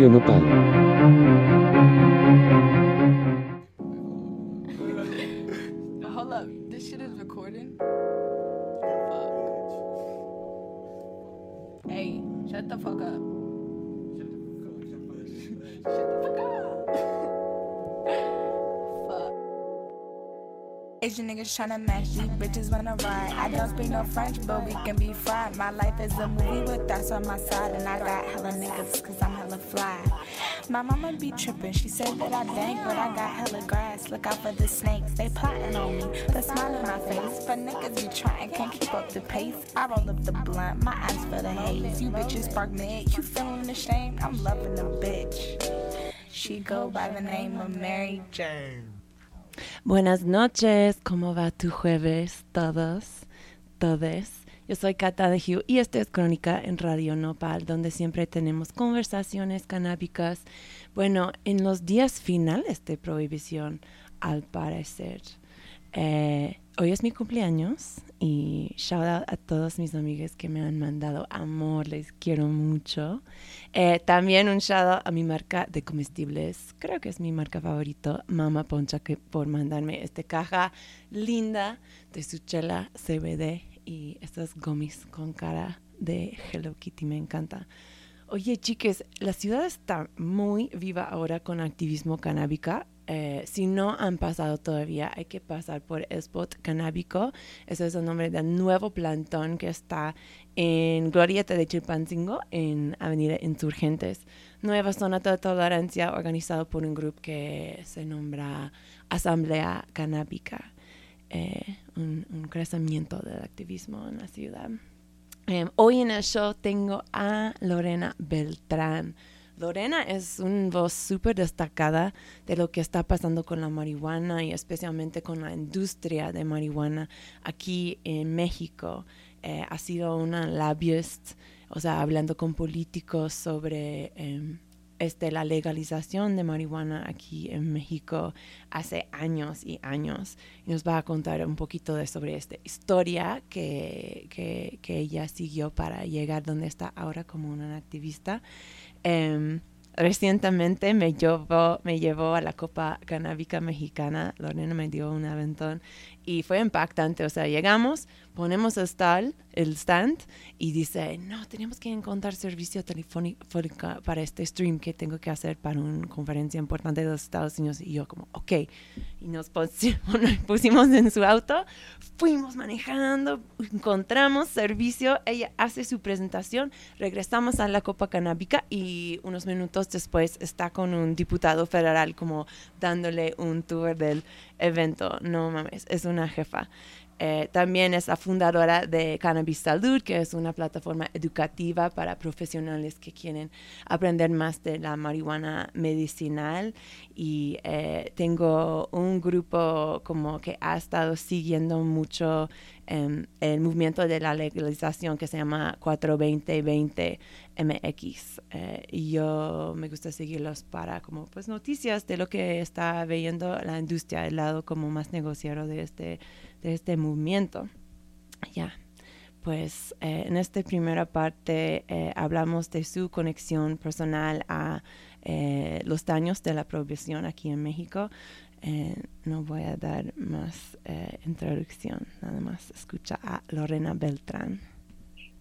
Radio Nopal. Hold up, this shit is recording. Fuck. Hey, shut the fuck up. Shut the fuck up. fuck. Asian niggas tryna match these bitches wanna ride. I don't speak no French, but we can be fried. My life is a movie with that's on my side, and I got hella niggas cause I'm hella fly. My mama be trippin', she said that I dank, but I got hella grass. Look out for the snakes, they plotting on me. The smile on my face, but niggas be trying, can't keep up the pace. I roll up the blunt, my eyes for the haze. You bitches spark mid, you feeling ashamed? I'm loving the bitch. She go by the name of Mary Jane. Buenas noches, ¿cómo va tu jueves? Todos, todes. Yo soy Cata de Hugh y esto es Crónica en Radio Nopal, donde siempre tenemos conversaciones canábicas. Bueno, en los días finales de prohibición, al parecer. Eh, hoy es mi cumpleaños y shout out a todos mis amigos que me han mandado amor, les quiero mucho. Eh, también un shout out a mi marca de comestibles, creo que es mi marca favorito, Mama Poncha, que por mandarme esta caja linda de su chela CBD y estos gummies con cara de Hello Kitty, me encanta. Oye, chiques, la ciudad está muy viva ahora con activismo canábica. Eh, si no han pasado todavía, hay que pasar por Spot Canábico. Ese es el nombre del nuevo plantón que está en Glorieta de Chilpancingo, en Avenida Insurgentes. Nueva zona de tolerancia organizado por un grupo que se nombra Asamblea Canábica. Eh, un, crecimiento del activismo en la ciudad. Eh, hoy en el show tengo a Lorena Beltrán. Lorena es una voz súper destacada de lo que está pasando con la marihuana y especialmente con la industria de marihuana aquí en México. Eh, ha sido una lobbyist, o sea, hablando con políticos sobre eh, este, la legalización de marihuana aquí en México hace años y años. Y nos va a contar un poquito de sobre esta historia que, que, ella siguió para llegar donde está ahora como una activista. Em, recientemente me llevó, me llevó a la Copa Canábica Mexicana. Lorena me dio un aventón y fue impactante. O sea, llegamos, ponemos el stand, el stand y dice, no, tenemos que encontrar servicio telefónico para este stream que tengo que hacer para una conferencia importante de los Estados Unidos. Y yo como, ok. Y nos pusimos, en su auto, fuimos manejando, encontramos servicio, ella hace su presentación, regresamos a la Copa Canábica y unos minutos después está con un diputado federal como dándole un tour del evento. No mames, es una jefa. Eh, también es la fundadora de Cannabis Salud, que es una plataforma educativa para profesionales que quieren aprender más de la marihuana medicinal. Y eh, tengo un grupo como que ha estado siguiendo mucho em, el movimiento de la legalización que se llama 42020 MX. Eh, y yo me gusta seguirlos para como pues noticias de lo que está viendo la industria, el lado como más negociado de este de este movimiento. Ya, pues eh, en esta primera parte eh, hablamos de su conexión personal a eh, los daños de la prohibición aquí en México. no voy a dar más introducción, nada más escucha a Lorena Beltrán.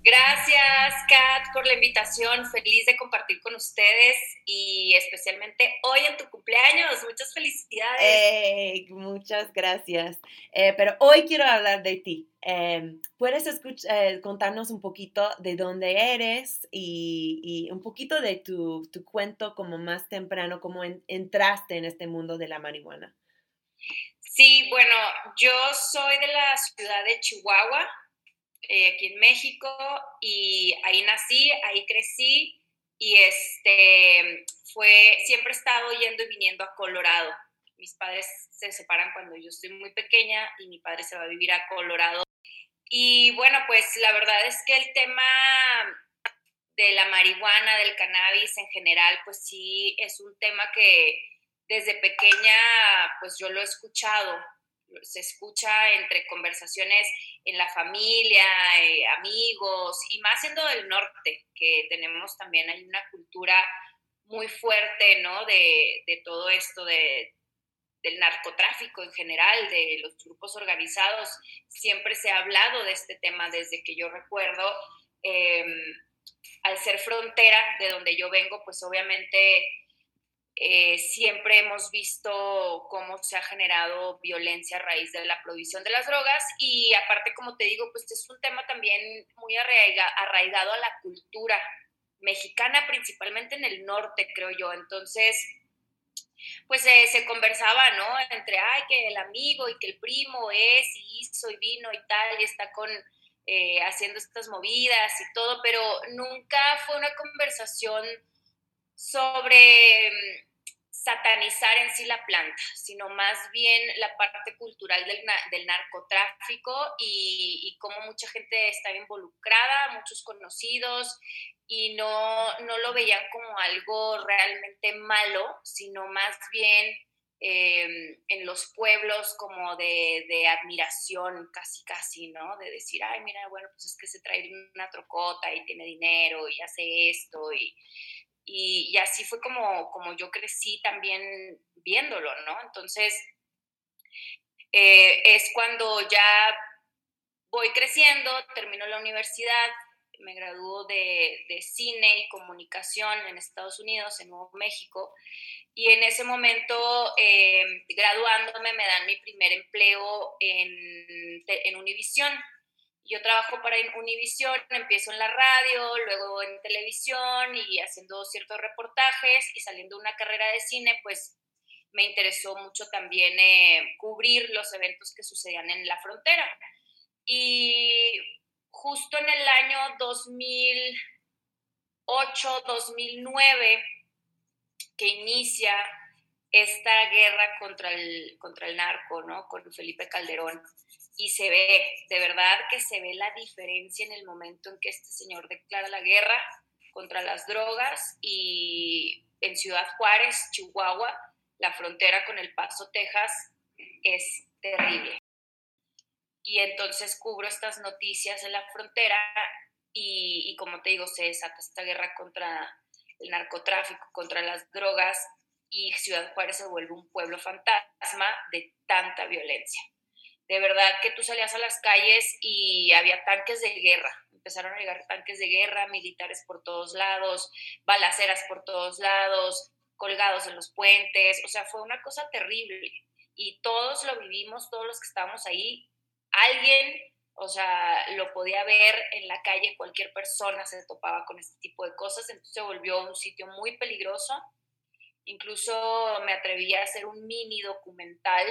Gracias, Kat, por la invitación. Feliz de compartir con ustedes y especialmente hoy en tu cumpleaños. Muchas felicidades. muchas gracias. Eh, pero hoy quiero hablar de ti. Em, ¿Puedes eh, contarnos un poquito de dónde eres y, un poquito de tu, tu, cuento como más temprano, cómo entraste en este mundo de la marihuana? Sí, bueno, yo soy de la ciudad de Chihuahua eh, aquí en México y ahí nací, ahí crecí y este fue, siempre he estado yendo y viniendo a Colorado. Mis padres se separan cuando yo estoy muy pequeña y mi padre se va a vivir a Colorado. Y bueno, pues la verdad es que el tema de la marihuana, del cannabis en general, pues sí es un tema que desde pequeña pues yo lo he escuchado, se escucha entre conversaciones en la familia, eh, amigos, y más siendo del norte, que tenemos también, hay una cultura muy fuerte, ¿no? De, todo esto de, del narcotráfico en general, de los grupos organizados. Siempre se ha hablado de este tema desde que yo recuerdo. Em, al ser frontera de donde yo vengo, pues obviamente eh, siempre hemos visto cómo se ha generado violencia a raíz de la provisión de las drogas y aparte, como te digo, pues es un tema también muy arraigado a la cultura mexicana, principalmente en el norte, creo yo. Entonces, pues se conversaba, ¿no? Entre, ay, que el amigo y que el primo es y hizo y vino y tal, y está con, eh, haciendo estas movidas y todo, pero nunca fue una conversación sobre satanizar en sí la planta, sino más bien la parte cultural del, del narcotráfico y, y, cómo mucha gente estaba involucrada, muchos conocidos, y no, no lo veían como algo realmente malo, sino más bien em, en los pueblos como de, de, admiración, casi, casi, ¿no? De decir, ay, mira, bueno, pues es que se trae una trocota y tiene dinero y hace esto y, y, así fue como, como yo crecí también viéndolo, ¿no? Entonces, eh, es cuando ya voy creciendo, termino la universidad, me graduó de, de, cine y comunicación en Estados Unidos, en Nuevo México, y en ese momento, eh, graduándome, me dan mi primer empleo en, en Univisión. Yo trabajo para Univisión, empiezo en la radio, luego en televisión y haciendo ciertos reportajes y saliendo una carrera de cine, pues me interesó mucho también eh, cubrir los eventos que sucedían en la frontera. Y justo en el año 2008, 2009, que inicia esta guerra contra el, contra el narco, ¿no? Con Felipe Calderón. Y se ve, de verdad que se ve la diferencia en el momento en que este señor declara la guerra contra las drogas y en Ciudad Juárez, Chihuahua, la frontera con El Paso, Texas, es terrible y entonces cubro estas noticias en la frontera y, como te digo, se desata esta guerra contra el narcotráfico, contra las drogas y Ciudad Juárez se vuelve un pueblo fantasma de tanta violencia. De verdad que tú salías a las calles y había tanques de guerra, empezaron a llegar tanques de guerra, militares por todos lados, balaceras por todos lados, colgados en los puentes, o sea, fue una cosa terrible y todos lo vivimos, todos los que estábamos ahí, alguien, o sea, lo podía ver en la calle, cualquier persona se topaba con este tipo de cosas, entonces se volvió un sitio muy peligroso. Incluso me atreví a hacer un mini documental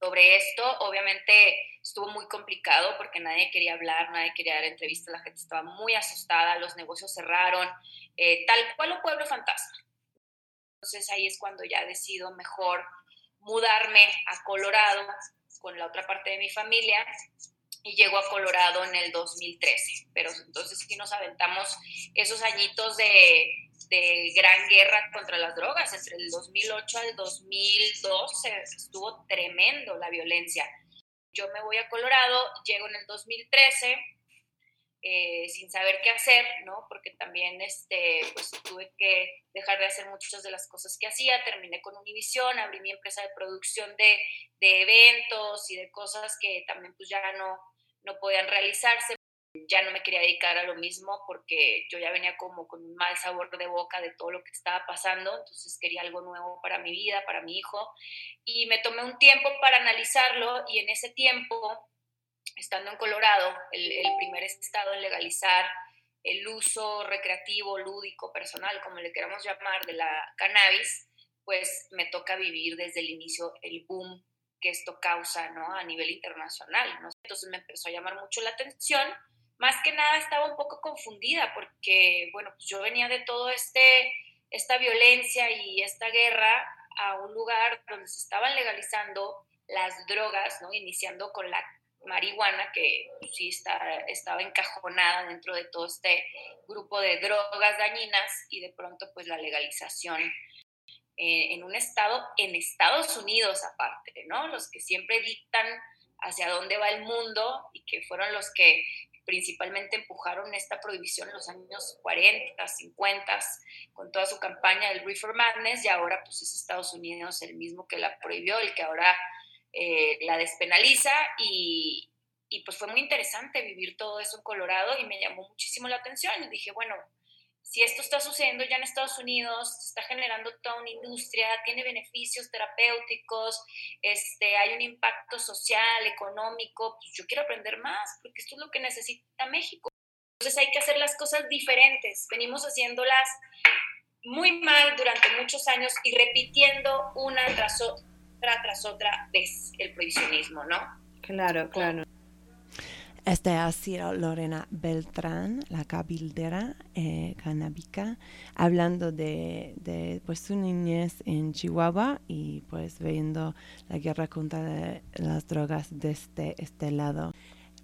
sobre esto. Obviamente estuvo muy complicado porque nadie quería hablar, nadie quería dar entrevistas, la gente estaba muy asustada, los negocios cerraron, eh, tal cual un pueblo fantasma. Entonces ahí es cuando ya decido mejor mudarme a Colorado con la otra parte de mi familia y llego a Colorado en el 2013. Pero entonces sí nos aventamos esos añitos de, de gran guerra contra las drogas. Entre el 2008 al 2012 estuvo tremendo la violencia. Yo me voy a Colorado, llego en el 2013 eh, sin saber qué hacer, ¿no? Porque también este, pues, tuve que dejar de hacer muchas de las cosas que hacía, terminé con Univision, abrí mi empresa de producción de, de, eventos y de cosas que también pues ya no, no podían realizarse. Ya no me quería dedicar a lo mismo porque yo ya venía como con un mal sabor de boca de todo lo que estaba pasando, entonces quería algo nuevo para mi vida, para mi hijo, y me tomé un tiempo para analizarlo y en ese tiempo estando en Colorado, el, primer estado en legalizar el uso recreativo, lúdico, personal, como le queramos llamar, de la cannabis, pues me toca vivir desde el inicio el boom que esto causa ¿no? a nivel internacional. ¿no? Entonces me empezó a llamar mucho la atención. Más que nada estaba un poco confundida porque, bueno, pues yo venía de todo este, esta violencia y esta guerra a un lugar donde se estaban legalizando las drogas, ¿no? iniciando con la marihuana, que sí está, estaba encajonada dentro de todo este grupo de drogas dañinas y de pronto pues la legalización eh, en un estado, en Estados Unidos aparte, ¿no? Los que siempre dictan hacia dónde va el mundo y que fueron los que principalmente empujaron esta prohibición en los años 40, 50, con toda su campaña del Reefer Madness, y ahora pues es Estados Unidos el mismo que la prohibió, el que ahora eh, la despenaliza, y, pues fue muy interesante vivir todo eso en Colorado y me llamó muchísimo la atención. Y dije, bueno, si esto está sucediendo ya en Estados Unidos, está generando toda una industria, tiene beneficios terapéuticos, este, hay un impacto social, económico, pues yo quiero aprender más, porque esto es lo que necesita México. Entonces hay que hacer las cosas diferentes. Venimos haciéndolas muy mal durante muchos años y repitiendo una tras otra tras otra vez el prohibicionismo, ¿no? Claro, claro. Este ha sido Lorena Beltrán, la cabildera eh, canábica, hablando de, pues, su niñez en Chihuahua y pues viendo la guerra contra las drogas desde este lado.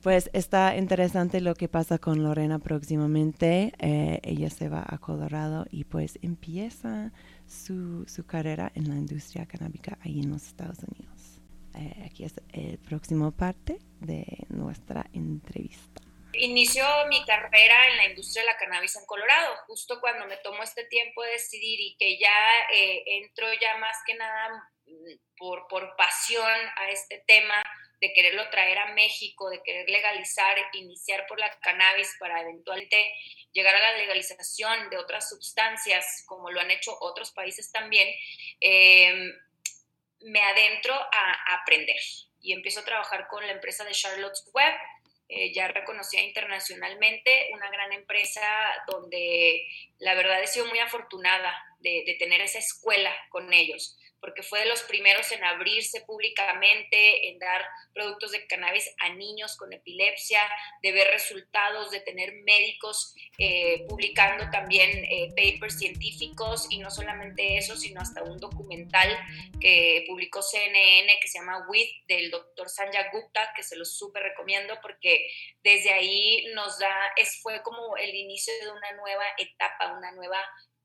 Pues está interesante lo que pasa con Lorena próximamente. Eh, ella se va a Colorado y pues empieza su, su carrera en la industria canábica ahí en los Estados Unidos. Eh, aquí es el próximo parte de nuestra entrevista. Inicio mi carrera en la industria de la cannabis en Colorado, justo cuando me tomo este tiempo de decidir y que ya eh, entro ya más que nada mm, por, por pasión a este tema de quererlo traer a México, de querer legalizar, iniciar por la cannabis para eventualmente llegar a la legalización de otras sustancias, como lo han hecho otros países también, eh, me adentro a, aprender. Y empiezo a trabajar con la empresa de Charlotte's Web, eh, ya reconocida internacionalmente, una gran empresa donde la verdad he sido muy afortunada de, de tener esa escuela con ellos porque fue de los primeros en abrirse públicamente, en dar productos de cannabis a niños con epilepsia, de ver resultados, de tener médicos eh, publicando también eh, papers científicos y no solamente eso, sino hasta un documental que publicó CNN que se llama WIT del doctor Sanjay Gupta, que se lo súper recomiendo porque desde ahí nos da, es, fue como el inicio de una nueva etapa, una nueva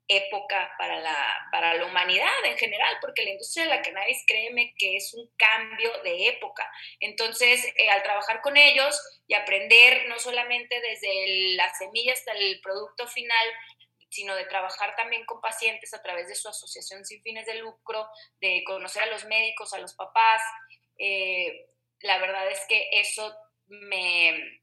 época para la, para la humanidad en general, porque la industria de la cannabis, créeme que es un cambio de época. Entonces, eh, al trabajar con ellos y aprender no solamente desde la semilla hasta el producto final, sino de trabajar también con pacientes a través de su asociación sin fines de lucro, de conocer a los médicos, a los papás, eh, la verdad es que eso me,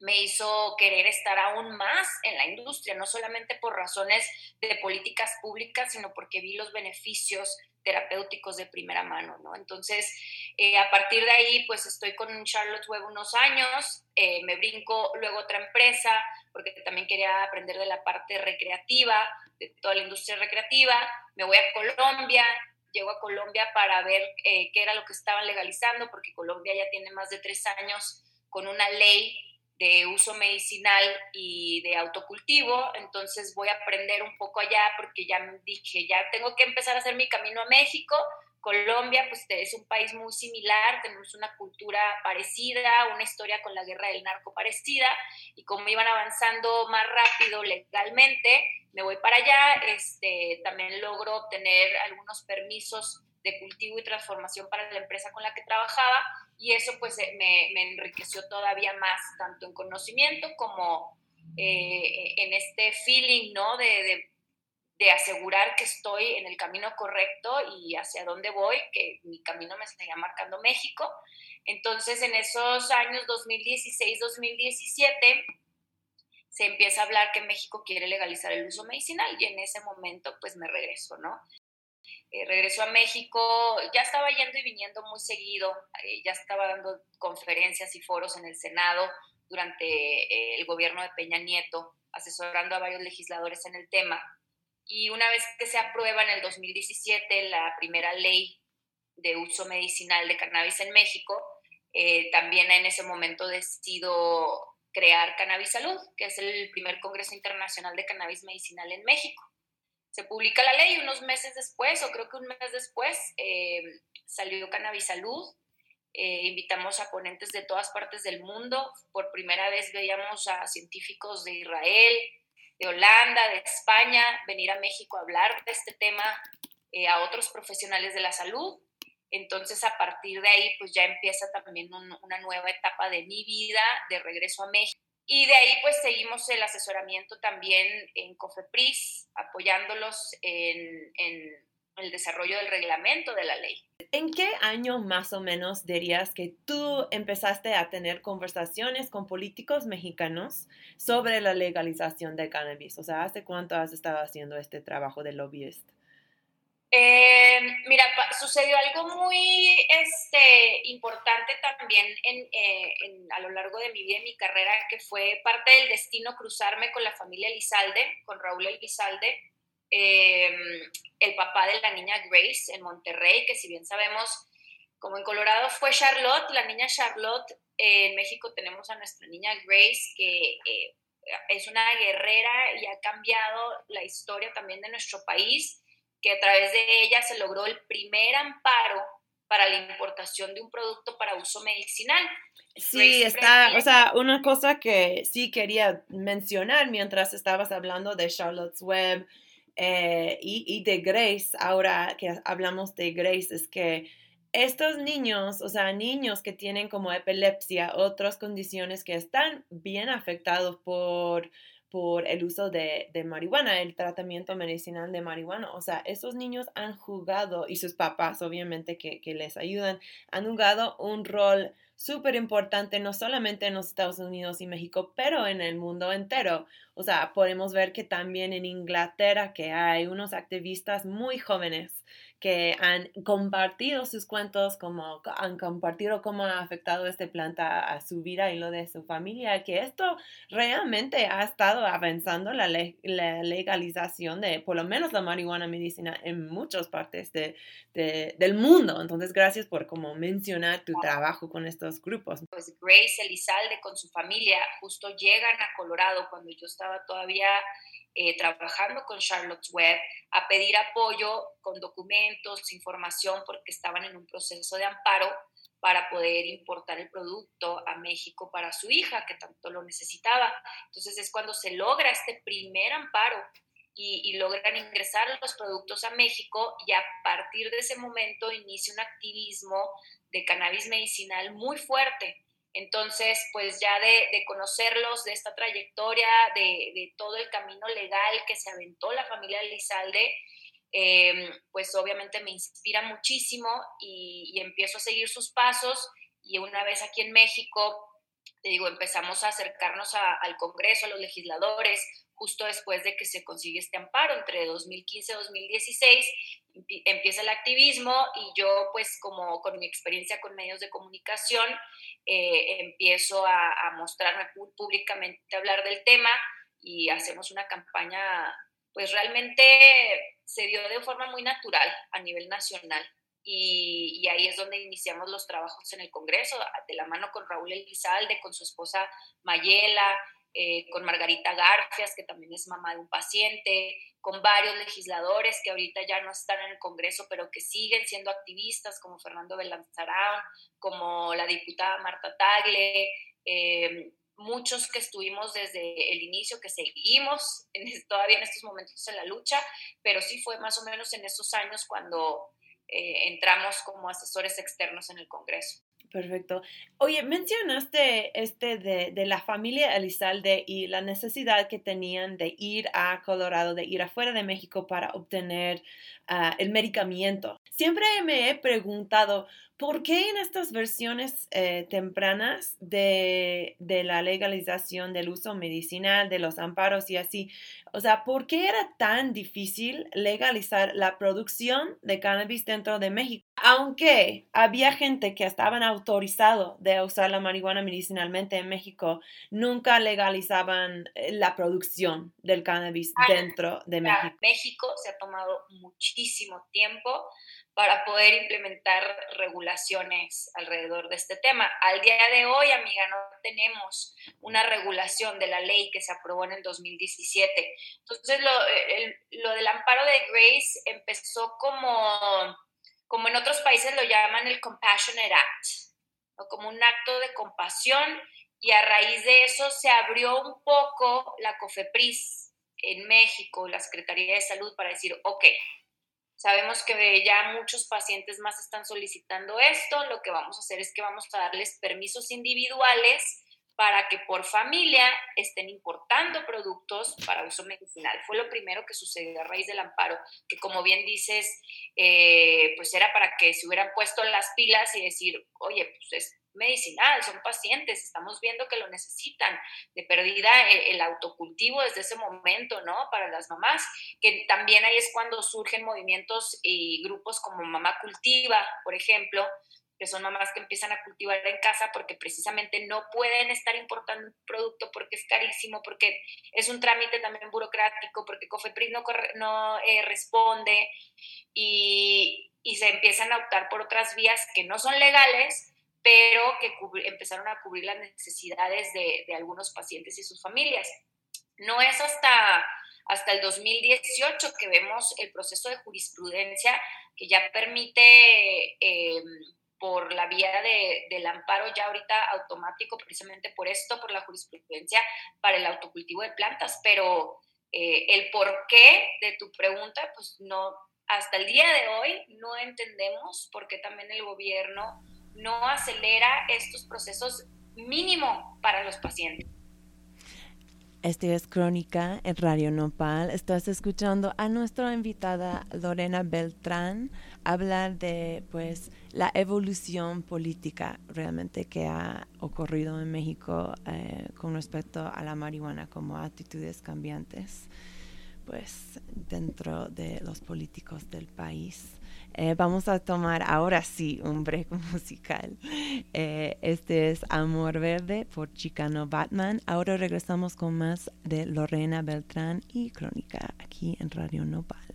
me hizo querer estar aún más en la industria, no solamente por razones de políticas públicas, sino porque vi los beneficios terapéuticos de primera mano, ¿no? Entonces, eh, a partir de ahí, pues estoy con Charlotte Web unos años, eh, me brinco luego otra empresa, porque también quería aprender de la parte recreativa, de toda la industria recreativa, me voy a Colombia, llego a Colombia para ver eh, qué era lo que estaban legalizando, porque Colombia ya tiene más de tres años con una ley de uso medicinal y de autocultivo, entonces voy a aprender un poco allá porque ya dije, ya tengo que empezar a hacer mi camino a México. Colombia, pues es un país muy similar, tenemos una cultura parecida, una historia con la guerra del narco parecida, y como iban avanzando más rápido legalmente, me voy para allá, este, también logro obtener algunos permisos de cultivo y transformación para la empresa con la que trabajaba y eso pues me, me enriqueció todavía más, tanto en conocimiento como eh, en este feeling, ¿no? De, de, asegurar que estoy en el camino correcto y hacia dónde voy, que mi camino me estaría marcando México. Entonces, en esos años 2016-2017, se empieza a hablar que México quiere legalizar el uso medicinal y en ese momento pues me regreso, ¿no? Eh, regresó a México, ya estaba yendo y viniendo muy seguido, eh, ya estaba dando conferencias y foros en el Senado durante eh, el gobierno de Peña Nieto, asesorando a varios legisladores en el tema. Y una vez que se aprueba en el 2017 la primera ley de uso medicinal de cannabis en México, también en ese momento decido crear Cannabis Salud, que es el primer Congreso Internacional de Cannabis Medicinal en México se publica la ley unos meses después, o creo que un mes después, eh, salió Cannabis Salud. Eh, invitamos a ponentes de todas partes del mundo. Por primera vez veíamos a científicos de Israel, de Holanda, de España, venir a México a hablar de este tema, eh, a otros profesionales de la salud. Entonces, a partir de ahí, pues ya empieza también una nueva etapa de mi vida, de regreso a México Y de ahí pues seguimos el asesoramiento también en COFEPRIS, apoyándolos en, el desarrollo del reglamento de la ley. ¿En qué año más o menos dirías que tú empezaste a tener conversaciones con políticos mexicanos sobre la legalización de cannabis? O sea, ¿hace cuánto has estado haciendo este trabajo de lobbyist? Eh, mira, sucedió algo muy este, importante también eh, en, a lo largo de mi vida y mi carrera, que fue parte del destino cruzarme con la familia Elizalde, con Raúl Elizalde, eh, el papá de la niña Grace en Monterrey, que si bien sabemos, como en Colorado fue Charlotte, la niña Charlotte, en México tenemos a nuestra niña Grace, que es una guerrera y ha cambiado la historia también de nuestro país que a través de ella se logró el primer amparo para la importación de un producto para uso medicinal. Sí, está, o sea, una cosa que sí quería mencionar mientras estabas hablando de Charlotte's Web eh, y, y, de Grace, ahora que hablamos de Grace, es que estos niños, o sea, niños que tienen como epilepsia, otras condiciones que están bien afectados por por el uso de, marihuana, el tratamiento medicinal de marihuana. O sea, esos niños han jugado, y sus papás obviamente que, que les ayudan, han jugado un rol súper importante, no solamente en los Estados Unidos y México, pero en el mundo entero. O sea, podemos ver que también en Inglaterra que hay unos activistas muy jóvenes que han compartido sus cuentos, como han compartido cómo ha afectado esta planta a su vida y lo de su familia, que esto realmente ha estado avanzando la, la legalización de por lo menos la marihuana medicina en muchas partes de, del mundo. Entonces, gracias por como mencionar tu trabajo con estos grupos. Pues Grace Elizalde con su familia justo llegan a Colorado cuando yo estaba todavía eh, trabajando con Charlotte's Web a pedir apoyo con documentos, información, porque estaban en un proceso de amparo para poder importar el producto a México para su hija, que tanto lo necesitaba. Entonces es cuando se logra este primer amparo y, y, logran ingresar los productos a México y a partir de ese momento inicia un activismo de cannabis medicinal muy fuerte entonces, pues ya de, conocerlos, de esta trayectoria, de, todo el camino legal que se aventó la familia Elizalde, em, pues obviamente me inspira muchísimo y, empiezo a seguir sus pasos. Y una vez aquí en México, digo, empezamos a acercarnos al Congreso, a los legisladores, justo después de que se consigue este amparo entre 2015 y 2016 empieza el activismo y yo pues como con mi experiencia con medios de comunicación eh, empiezo a, mostrarme públicamente, a hablar del tema y hacemos una campaña pues realmente se dio de forma muy natural a nivel nacional. Y, y, ahí es donde iniciamos los trabajos en el Congreso, de la mano con Raúl Elizalde, con su esposa Mayela, eh, con Margarita Garfias, que también es mamá de un paciente, con varios legisladores que ahorita ya no están en el Congreso, pero que siguen siendo activistas, como Fernando Belanzarán, como la diputada Marta Tagle, eh, muchos que estuvimos desde el inicio, que seguimos todavía en estos momentos en la lucha, pero sí fue más o menos en esos años cuando eh, entramos como asesores externos en el Congreso. Perfecto. Oye, mencionaste este de, de, la familia Elizalde y la necesidad que tenían de ir a Colorado, de ir afuera de México para obtener ah, el medicamento. Siempre me he preguntado, ¿por qué en estas versiones eh, tempranas de, de, la legalización del uso medicinal, de los amparos y así, o sea, ¿por qué era tan difícil legalizar la producción de cannabis dentro de México? Aunque había gente que estaban autorizado de usar la marihuana medicinalmente en México, nunca legalizaban eh, la producción del cannabis dentro de México. México se ha tomado muchísimo tiempo para poder implementar regulaciones alrededor de este tema. Al día de hoy, amiga, no tenemos una regulación de la ley que se aprobó en el 2017. Entonces, lo, lo del amparo de Grace empezó como como en otros países lo llaman el Compassionate Act, o como un acto de compasión, y a raíz de eso se abrió un poco la COFEPRIS en México, la Secretaría de Salud, para decir, ok, sabemos que ya muchos pacientes más están solicitando esto, lo que vamos a hacer es que vamos a darles permisos individuales para que por familia estén importando productos para uso medicinal. Fue lo primero que sucedió a raíz del amparo, que como bien dices, eh, pues era para que se hubieran puesto las pilas y decir, oye, pues es medicinal, son pacientes, estamos viendo que lo necesitan. De perdida eh, el, autocultivo desde ese momento, ¿no? Para las mamás, que también ahí es cuando surgen movimientos y grupos como Mamá Cultiva, por ejemplo, que son mamás que empiezan a cultivar en casa porque precisamente no pueden estar importando un producto porque es carísimo, porque es un trámite también burocrático, porque Cofepris no, no eh, responde y, y, se empiezan a optar por otras vías que no son legales, pero que empezaron a cubrir las necesidades de, de, algunos pacientes y sus familias. No es hasta, hasta el 2018 que vemos el proceso de jurisprudencia que ya permite... Eh, por la vía de, del amparo ya ahorita automático, precisamente por esto, por la jurisprudencia para el autocultivo de plantas, pero eh, el por qué de tu pregunta, pues no, hasta el día de hoy no entendemos por qué también el gobierno no acelera estos procesos mínimo para los pacientes. Este es Crónica en Radio Nopal. Estás escuchando a nuestra invitada Lorena Beltrán hablar de pues la evolución política realmente que ha ocurrido en México eh, con respecto a la marihuana como actitudes cambiantes pues dentro de los políticos del país. Eh, vamos a tomar ahora sí un break musical. Eh, este es Amor Verde por Chicano Batman. Ahora regresamos con más de Lorena Beltrán y Crónica aquí en Radio Nopal.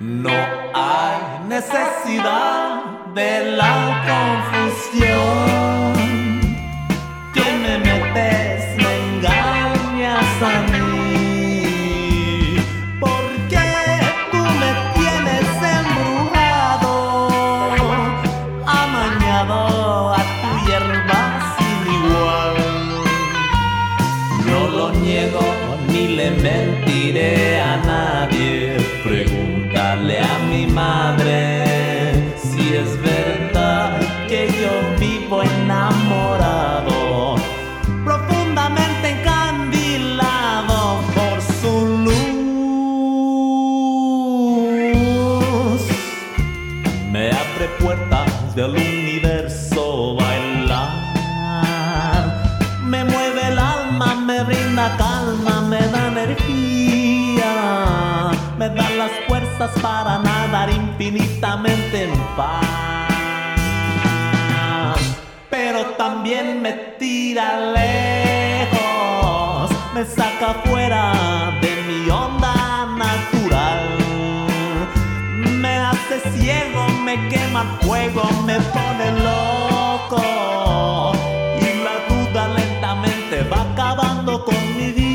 No necesidad de la confusión. Del universo bailar, me mueve el alma, me brinda calma, me da energía, me da las fuerzas para nadar infinitamente en paz. Pero también me tira lejos, me saca fuera de hace ciego, me quema fuego, me pone loco. Y la duda lentamente va acabando con mi vida.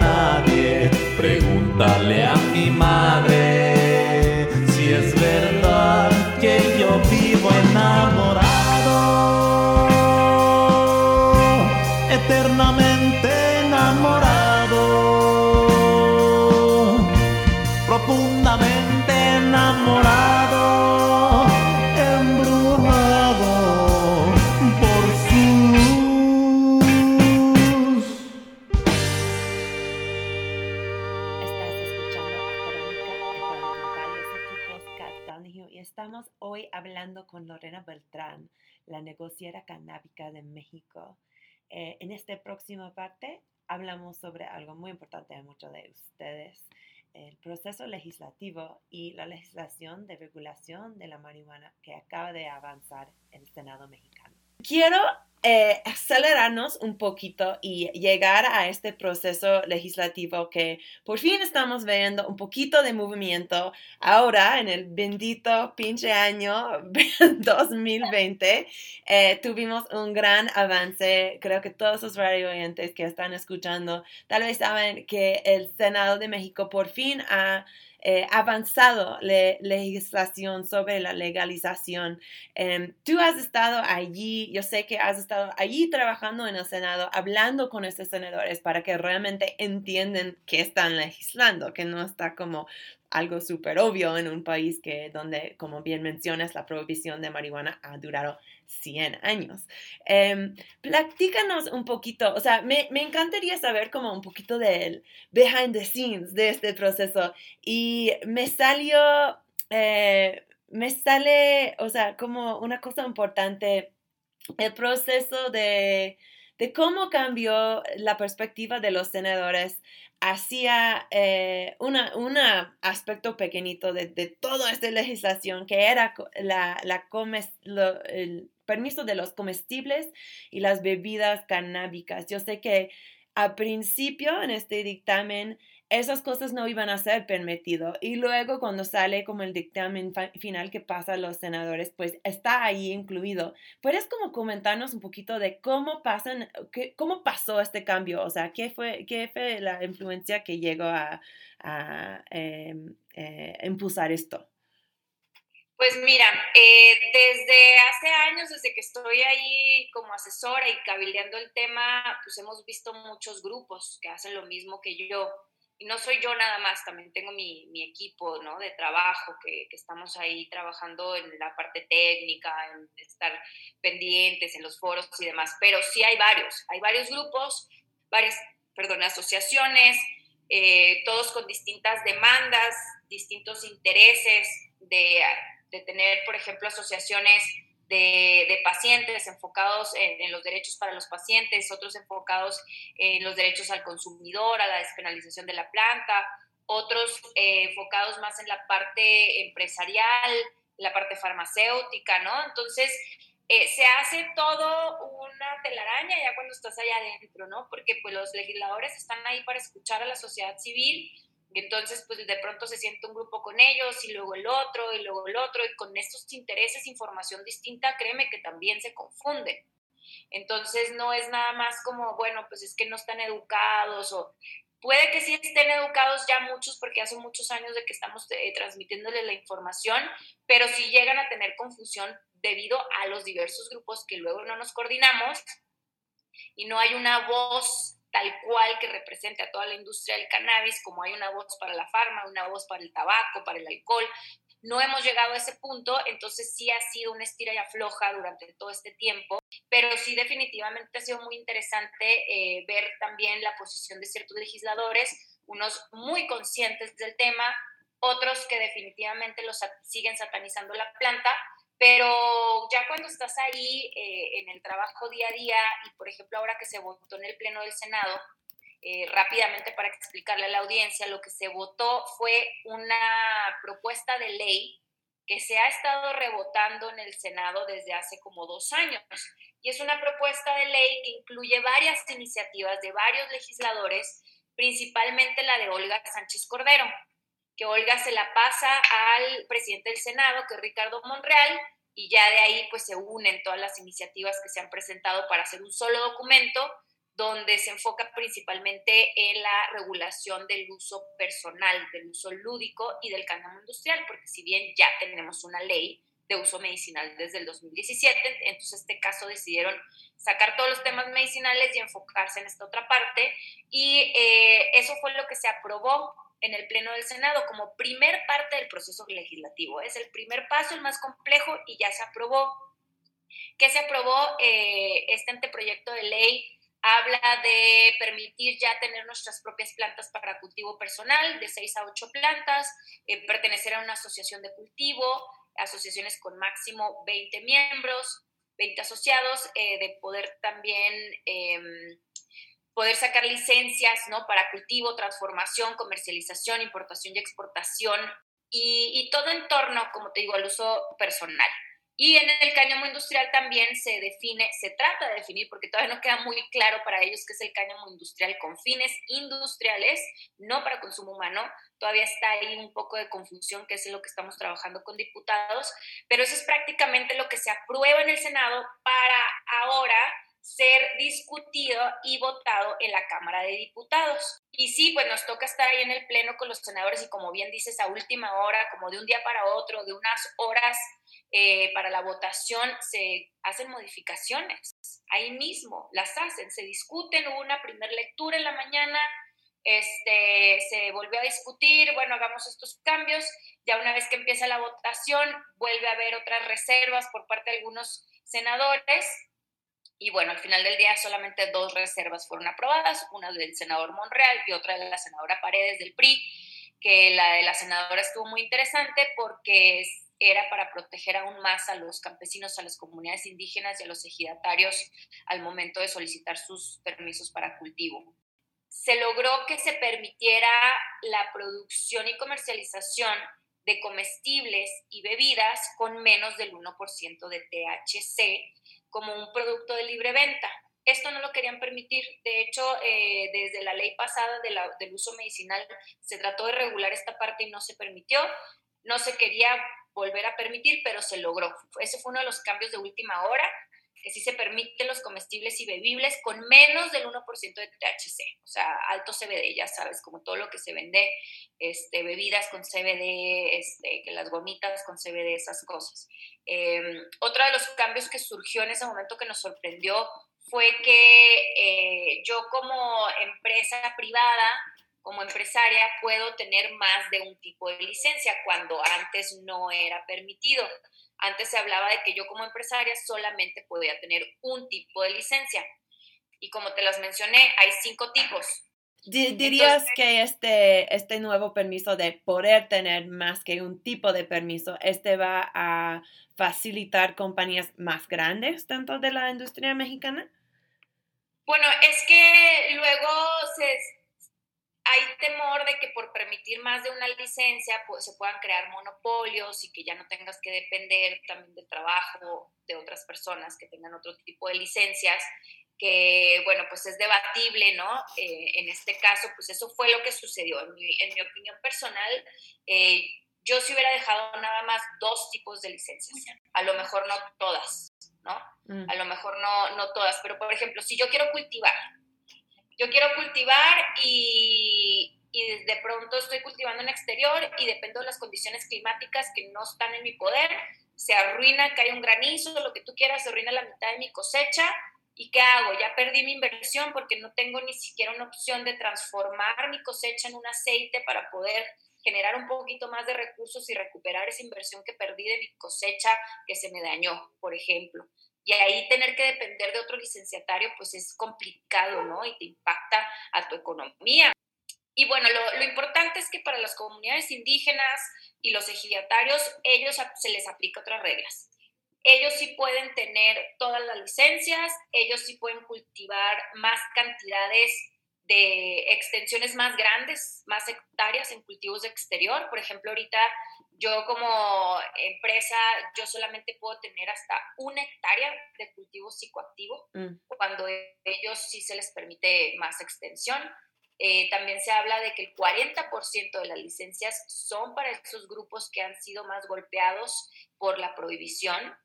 Nadie. Pregúntale a próxima parte hablamos sobre algo muy importante a muchos de ustedes, el proceso legislativo y la legislación de regulación de la marihuana que acaba de avanzar el Senado mexicano. Quiero eh, acelerarnos un poquito y llegar a este proceso legislativo que por fin estamos viendo un poquito de movimiento ahora en el bendito pinche año 2020 eh, tuvimos un gran avance. Creo que todos los radio oyentes que están escuchando tal vez saben que el Senado de México por fin ha eh, avanzado la legislación sobre la legalización. Em, tú has estado allí, yo sé que has estado allí trabajando en el Senado, hablando con estos senadores para que realmente entiendan qué están legislando, que no está como algo súper obvio en un país que donde, como bien mencionas, la prohibición de marihuana ha durado 100 años. Eh, platícanos un poquito, o sea, me, me, encantaría saber como un poquito del behind the scenes de este proceso y me salió, eh, me sale, o sea, como una cosa importante, el proceso de de cómo cambió la perspectiva de los senadores hacia eh, un aspecto pequeñito de, de, toda esta legislación que era la, la el permiso de los comestibles y las bebidas canábicas. Yo sé que a principio en este dictamen esas cosas no iban a ser permitido. Y luego cuando sale como el dictamen final que pasa a los senadores, pues está ahí incluido. ¿Puedes como comentarnos un poquito de cómo pasan, qué, cómo pasó este cambio? O sea, ¿qué fue, qué fue la influencia que llegó a, em, eh, impulsar esto? Pues mira, eh, desde hace años, desde que estoy ahí como asesora y cabildeando el tema, pues hemos visto muchos grupos que hacen lo mismo que yo y no soy yo nada más, también tengo mi, mi equipo ¿no? de trabajo, que, estamos ahí trabajando en la parte técnica, en estar pendientes en los foros y demás, pero sí hay varios, hay varios grupos, varias, perdón, asociaciones, eh, todos con distintas demandas, distintos intereses de, de tener, por ejemplo, asociaciones de, pacientes enfocados en, los derechos para los pacientes, otros enfocados en los derechos al consumidor, a la despenalización de la planta, otros eh, enfocados más en la parte empresarial, la parte farmacéutica, ¿no? Entonces, eh, se hace todo una telaraña ya cuando estás allá adentro, ¿no? Porque pues los legisladores están ahí para escuchar a la sociedad civil, entonces, pues de pronto se siente un grupo con ellos y luego el otro y luego el otro y con estos intereses, información distinta, créeme que también se confunden. Entonces no es nada más como, bueno, pues es que no están educados o puede que sí estén educados ya muchos porque hace muchos años de que estamos eh, transmitiéndoles la información, pero sí llegan a tener confusión debido a los diversos grupos que luego no nos coordinamos y no hay una voz tal cual que represente a toda la industria del cannabis, como hay una voz para la farma, una voz para el tabaco, para el alcohol. No hemos llegado a ese punto, entonces sí ha sido una estira y afloja durante todo este tiempo, pero sí definitivamente ha sido muy interesante eh, ver también la posición de ciertos legisladores, unos muy conscientes del tema, otros que definitivamente los siguen satanizando la planta, pero ya cuando estás ahí eh, en el trabajo día a día y por ejemplo ahora que se votó en el Pleno del Senado, eh, rápidamente para explicarle a la audiencia, lo que se votó fue una propuesta de ley que se ha estado rebotando en el Senado desde hace como dos años. Y es una propuesta de ley que incluye varias iniciativas de varios legisladores, principalmente la de Olga Sánchez Cordero que Olga se la pasa al presidente del Senado, que es Ricardo Monreal, y ya de ahí pues se unen todas las iniciativas que se han presentado para hacer un solo documento donde se enfoca principalmente en la regulación del uso personal, del uso lúdico y del cáñamo industrial, porque si bien ya tenemos una ley de uso medicinal desde el 2017, entonces este caso decidieron sacar todos los temas medicinales y enfocarse en esta otra parte, y eh, eso fue lo que se aprobó en el Pleno del Senado como primer parte del proceso legislativo. Es el primer paso, el más complejo, y ya se aprobó. ¿Qué se aprobó? Eh, este anteproyecto de ley habla de permitir ya tener nuestras propias plantas para cultivo personal, de 6 a 8 plantas, eh, pertenecer a una asociación de cultivo, asociaciones con máximo 20 miembros, 20 asociados, eh, de poder también em, poder sacar licencias ¿no? para cultivo, transformación, comercialización, importación y exportación, y, y todo en torno, como te digo, al uso personal. Y en el cáñamo industrial también se define, se trata de definir, porque todavía no queda muy claro para ellos qué es el cáñamo industrial con fines industriales, no para consumo humano. Todavía está ahí un poco de confusión, que es lo que estamos trabajando con diputados, pero eso es prácticamente lo que se aprueba en el Senado para ahora ser discutido y votado en la Cámara de Diputados. Y sí, pues nos toca estar ahí en el Pleno con los senadores y como bien dices, a última hora, como de un día para otro, de unas horas eh, para la votación, se hacen modificaciones. Ahí mismo las hacen, se discuten, hubo una primera lectura en la mañana, este, se volvió a discutir, bueno, hagamos estos cambios, ya una vez que empieza la votación, vuelve a haber otras reservas por parte de algunos senadores y bueno, al final del día solamente dos reservas fueron aprobadas, una del senador Monreal y otra de la senadora Paredes del PRI, que la de la senadora estuvo muy interesante porque era para proteger aún más a los campesinos, a las comunidades indígenas y a los ejidatarios al momento de solicitar sus permisos para cultivo. Se logró que se permitiera la producción y comercialización de comestibles y bebidas con menos del 1% de THC como un producto de libre venta. Esto no lo querían permitir. De hecho, eh, desde la ley pasada del uso medicinal se trató de regular esta parte y no se permitió. No se quería volver a permitir, pero se logró. Ese fue uno de los cambios de última hora que sí se permiten los comestibles y bebibles con menos del 1% de THC, o sea, alto CBD, ya sabes, como todo lo que se vende, este, bebidas con CBD, este, las gomitas con CBD, esas cosas. Em, otro de los cambios que surgió en ese momento que nos sorprendió fue que eh, yo como empresa privada, como empresaria, puedo tener más de un tipo de licencia cuando antes no era permitido. Antes se hablaba de que yo como empresaria solamente podía tener un tipo de licencia. Y como te las mencioné, hay cinco tipos. ¿Dirías que este, este nuevo permiso de poder tener más que un tipo de permiso, este va a facilitar compañías más grandes dentro de la industria mexicana? Bueno, es que luego se, hay temor de que por permitir más de una licencia pues, se puedan crear monopolios y que ya no tengas que depender también del trabajo de otras personas que tengan otro tipo de licencias, que bueno, pues es debatible, ¿no? Eh, en este caso, pues eso fue lo que sucedió. En mi, en mi opinión personal, eh, yo sí hubiera dejado nada más dos tipos de licencias, a lo mejor no todas, ¿no? Mm. A lo mejor no, no todas, pero por ejemplo, si yo quiero cultivar, yo quiero cultivar y, y de pronto estoy cultivando en exterior y dependo de las condiciones climáticas que no están en mi poder, se arruina, cae un granizo, lo que tú quieras, se arruina la mitad de mi cosecha. ¿Y qué hago? Ya perdí mi inversión porque no tengo ni siquiera una opción de transformar mi cosecha en un aceite para poder generar un poquito más de recursos y recuperar esa inversión que perdí de mi cosecha que se me dañó, por ejemplo. Y ahí tener que depender de otro licenciatario, pues es complicado, ¿no? Y te impacta a tu economía. Y bueno, lo, importante es que para las comunidades indígenas y los ejidatarios, ellos se les aplica otras reglas. Ellos sí pueden tener todas las licencias, ellos sí pueden cultivar más cantidades de extensiones más grandes, más hectáreas en cultivos de exterior. Por ejemplo, ahorita yo como empresa, yo solamente puedo tener hasta una hectárea de cultivo psicoactivo, mm. cuando ellos sí se les permite más extensión. Eh, también se habla de que el 40% de las licencias son para esos grupos que han sido más golpeados por la prohibición,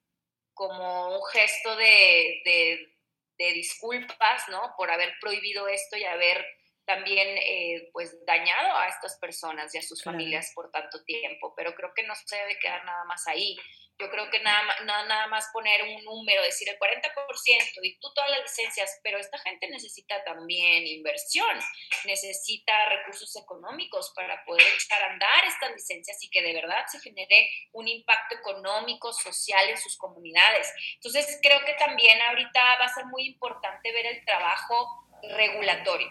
como un gesto de, de, de disculpas, ¿no? Por haber prohibido esto y haber también eh, pues dañado a estas personas y a sus familias por tanto tiempo, pero creo que no se debe quedar nada más ahí. Yo creo que nada, nada, nada más poner un número, decir el 40% y tú todas las licencias, pero esta gente necesita también inversión, necesita recursos económicos para poder echar a andar estas licencias y que de verdad se genere un impacto económico, social en sus comunidades. Entonces creo que también ahorita va a ser muy importante ver el trabajo regulatorio.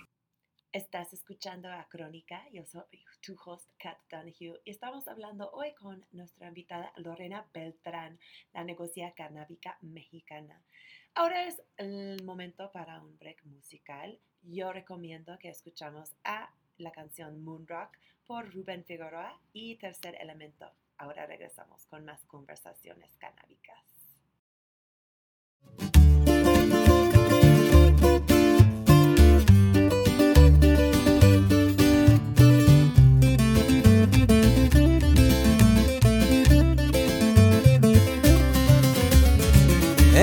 Estás escuchando a Crónica, yo soy tu host Kat Donahue y estamos hablando hoy con nuestra invitada Lorena Beltrán, la negocia canábica mexicana. Ahora es el momento para un break musical. Yo recomiendo que escuchamos a la canción Moon Rock por Rubén Figueroa y Tercer Elemento. Ahora regresamos con más conversaciones canábicas.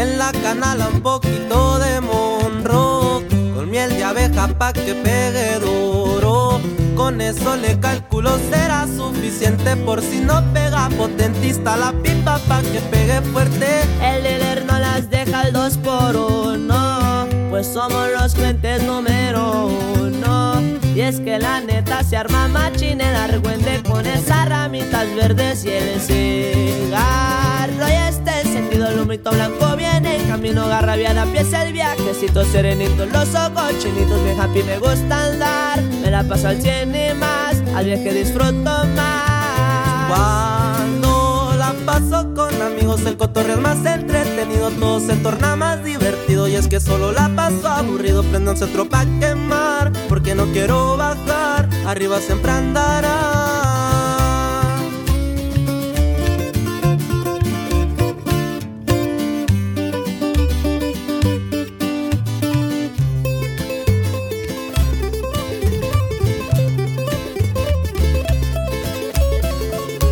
En la canala un poquito de monro, con miel de abeja pa' que pegue duro. Con eso le calculo será suficiente por si no pega potentista la pipa pa' que pegue fuerte. El dealer no las deja al dos por uno, pues somos los clientes número uno. Y es que la neta se arma machine el argüende con esas ramitas verdes y el cigarro y este encendido el humito blanco viene en camino garrabiada empieza el viajecito serenito los ojos chinitos bien happy me gusta andar me la paso al cien y más al viaje disfruto más. Cuando la paso con amigos el cotorreo más entretenido Todo se torna más divertido y es que solo la paso aburrido Prendanse otro pa' quemar porque no quiero bajar Arriba siempre andará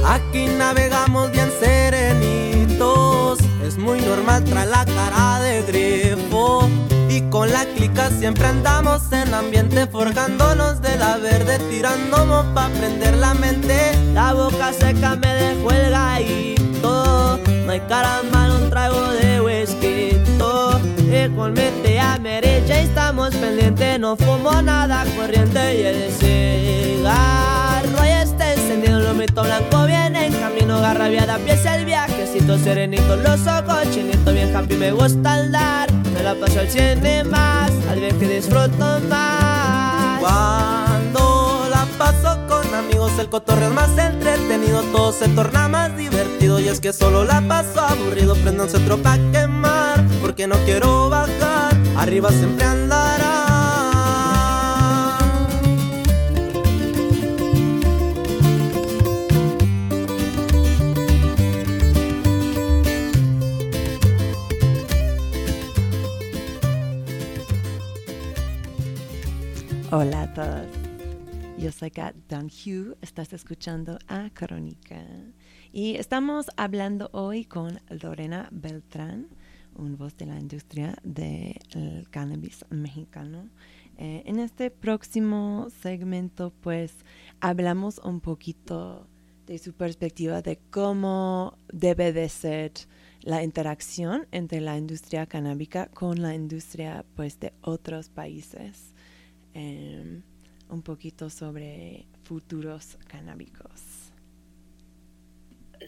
Aquí navegamos bien serenitos, es muy normal traer la cara de grifo. Y con la clica siempre andamos en ambiente, forjándonos de la verde, tirando mo pa' prender la mente. La boca seca me dejó el gallito. No hay caramba, un trago de. Y con mente a ya estamos pendientes. No fumo nada corriente y el cigarro ya está encendido. Lo mito blanco viene en camino, garrabiada. Empieza el viajecito serenito. Los ojos chinitos, bien happy. Me gusta andar. Me la paso al cien y más. Al viaje disfruto más. Cuando la paso con amigos, el cotorreo es más entretenido, todo se torna más divertido. Y es que solo la paso aburrido, prendanse otro pa' quemar, porque no quiero bajar, arriba siempre andará. Hola a todos. Yo soy Kat Donahue, estás escuchando a Crónica y estamos hablando hoy con Lorena Beltrán, un voz de la industria del cannabis mexicano. Eh, en este próximo segmento pues hablamos un poquito de su perspectiva de cómo debe de ser la interacción entre la industria canábica con la industria pues de otros países. Em, un poquito sobre futuros canábicos.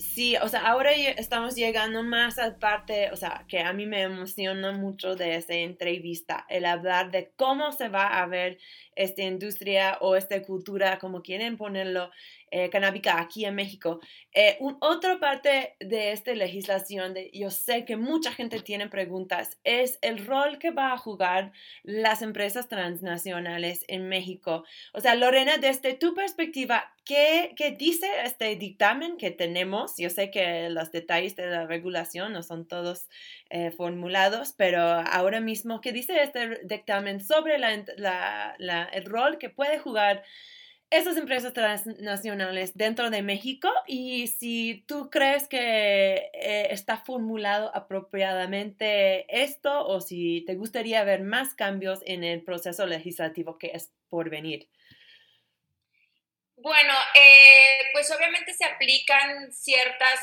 Sí, o sea, ahora estamos llegando más a parte, o sea, que a mí me emociona mucho de esta entrevista, el hablar de cómo se va a ver esta industria o esta cultura, como quieren ponerlo, eh, canábica aquí en México. Eh, un, otra parte de esta legislación, de, yo sé que mucha gente tiene preguntas, es el rol que va a jugar las empresas transnacionales en México. O sea, Lorena, desde tu perspectiva, ¿qué, qué dice este dictamen que tenemos? Yo sé que los detalles de la regulación no son todos eh, formulados, pero ahora mismo, ¿qué dice este dictamen sobre la, la, la, el rol que puede jugar esas empresas transnacionales dentro de México y si tú crees que eh, está formulado apropiadamente esto o si te gustaría ver más cambios en el proceso legislativo que es por venir. Bueno, eh, pues obviamente se aplican ciertas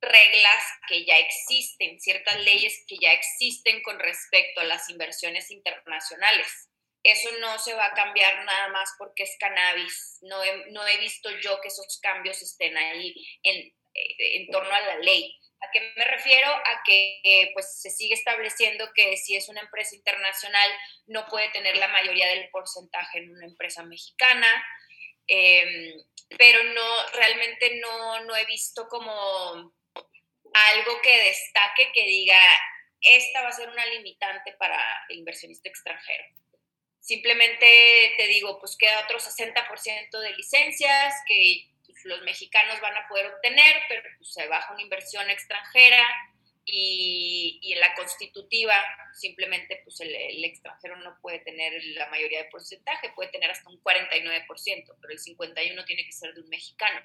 reglas que ya existen, ciertas leyes que ya existen con respecto a las inversiones internacionales eso no se va a cambiar nada más porque es cannabis. No he, no he visto yo que esos cambios estén ahí en, eh, en torno a la ley. ¿A qué me refiero? A que eh, pues se sigue estableciendo que si es una empresa internacional no puede tener la mayoría del porcentaje en una empresa mexicana, em, pero no, realmente no, no he visto como algo que destaque que diga, esta va a ser una limitante para el inversionista extranjero. Simplemente te digo, pues queda otro 60% de licencias que pues, los mexicanos van a poder obtener, pero pues, se baja una inversión extranjera y, en la constitutiva simplemente pues el, el, extranjero no puede tener la mayoría de porcentaje, puede tener hasta un 49%, pero el 51% tiene que ser de un mexicano.